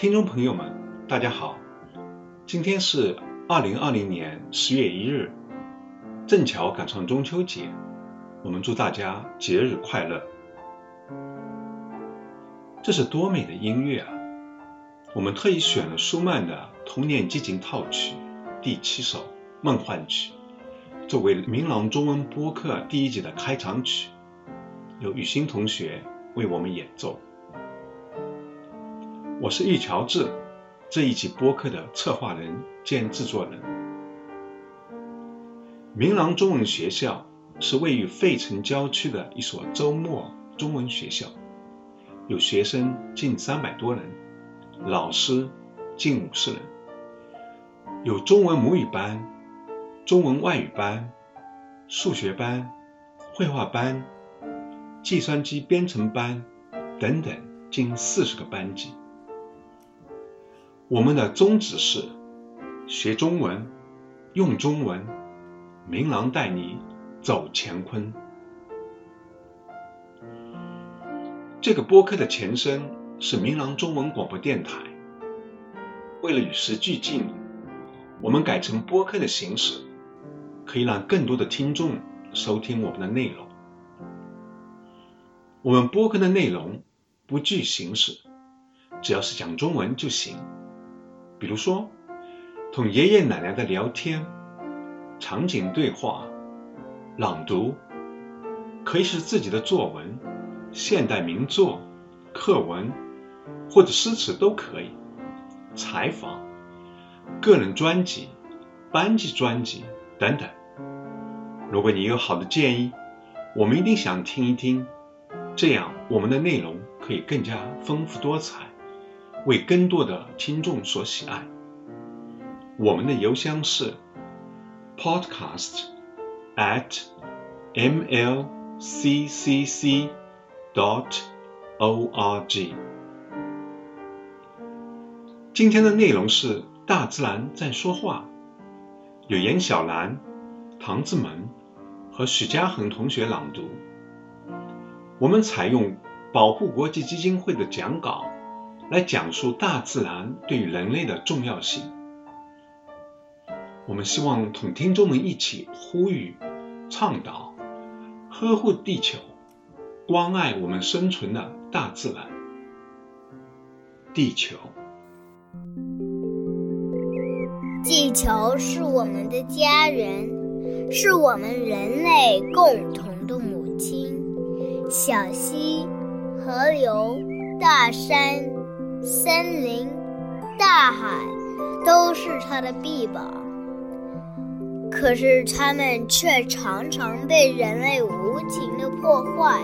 听众朋友们，大家好，今天是二零二零年十月一日，正巧赶上中秋节，我们祝大家节日快乐。这是多美的音乐啊！我们特意选了舒曼的《童年激情套曲》第七首《梦幻曲》，作为明朗中文播客第一集的开场曲，由雨欣同学为我们演奏。我是玉乔治，这一期播客的策划人兼制作人。明朗中文学校是位于费城郊区的一所周末中文学校，有学生近三百多人，老师近五十人，有中文母语班、中文外语班、数学班、绘画班、计算机编程班等等近四十个班级。我们的宗旨是学中文，用中文，明郎带你走乾坤。这个播客的前身是明郎中文广播电台。为了与时俱进，我们改成播客的形式，可以让更多的听众收听我们的内容。我们播客的内容不拘形式，只要是讲中文就行。比如说，同爷爷奶奶的聊天、场景对话、朗读，可以是自己的作文、现代名作、课文或者诗词都可以。采访、个人专辑、班级专辑等等。如果你有好的建议，我们一定想听一听，这样我们的内容可以更加丰富多彩。为更多的听众所喜爱。我们的邮箱是 podcast at mlccc dot org。今天的内容是大自然在说话，有严小兰、唐志门和许家恒同学朗读。我们采用保护国际基金会的讲稿。来讲述大自然对于人类的重要性。我们希望同听众们一起呼吁、倡导、呵护地球，关爱我们生存的大自然。地球，地球是我们的家人，是我们人类共同的母亲。小溪、河流、大山。森林、大海都是它的臂膀，可是它们却常常被人类无情的破坏。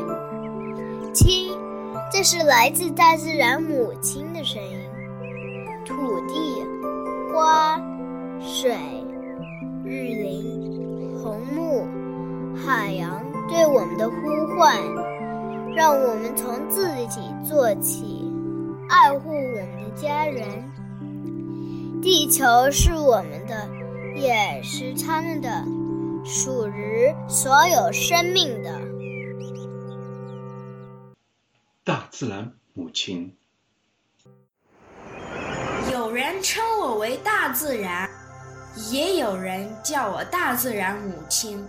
听，这是来自大自然母亲的声音：土地、花、水、日林、红木、海洋对我们的呼唤，让我们从自己做起。爱护我们的家人，地球是我们的，也是他们的，属于所有生命的。大自然母亲，有人称我为大自然，也有人叫我大自然母亲。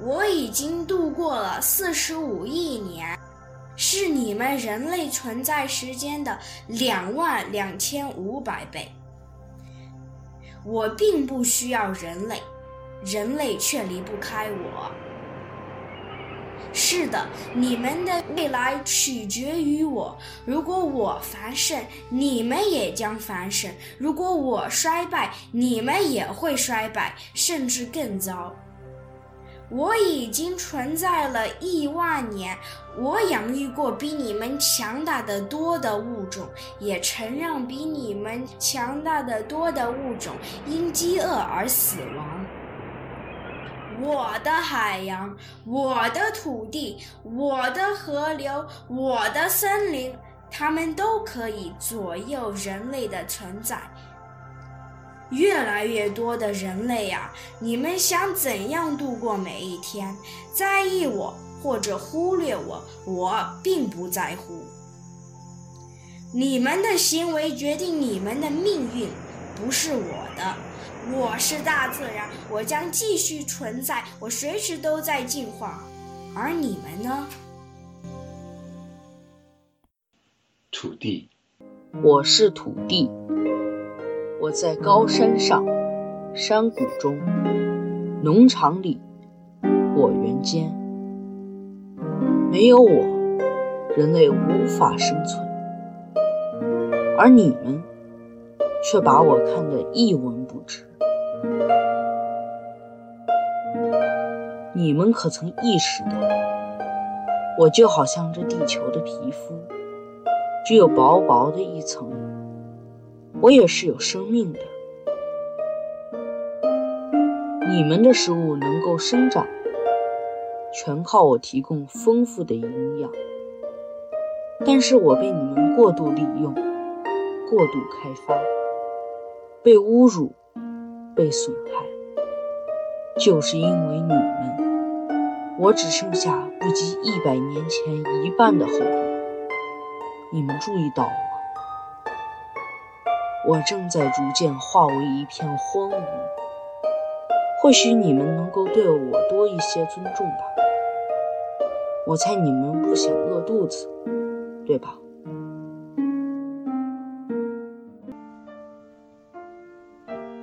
我已经度过了四十五亿年。是你们人类存在时间的两万两千五百倍。我并不需要人类，人类却离不开我。是的，你们的未来取决于我。如果我繁盛，你们也将繁盛；如果我衰败，你们也会衰败，甚至更糟。我已经存在了亿万年，我养育过比你们强大的多的物种，也曾让比你们强大的多的物种因饥饿而死亡。我的海洋，我的土地，我的河流，我的森林，它们都可以左右人类的存在。越来越多的人类呀，你们想怎样度过每一天？在意我或者忽略我，我并不在乎。你们的行为决定你们的命运，不是我的。我是大自然，我将继续存在，我随时都在进化。而你们呢？土地，我是土地。我在高山上，山谷中，农场里，果园间。没有我，人类无法生存。而你们，却把我看得一文不值。你们可曾意识到，我就好像这地球的皮肤，只有薄薄的一层。我也是有生命的。你们的食物能够生长，全靠我提供丰富的营养。但是我被你们过度利用，过度开发，被侮辱。被损害，就是因为你们，我只剩下不及一百年前一半的厚度。你们注意到？我正在逐渐化为一片荒芜。或许你们能够对我多一些尊重吧。我猜你们不想饿肚子，对吧？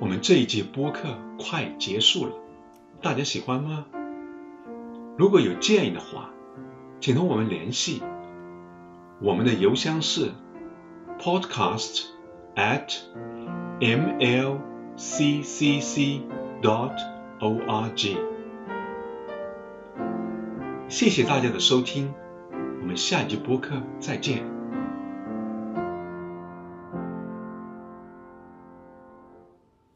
我们这一节播客快结束了，大家喜欢吗？如果有建议的话，请同我们联系。我们的邮箱是 podcast at mlccc.org。谢谢大家的收听，我们下一集播客再见。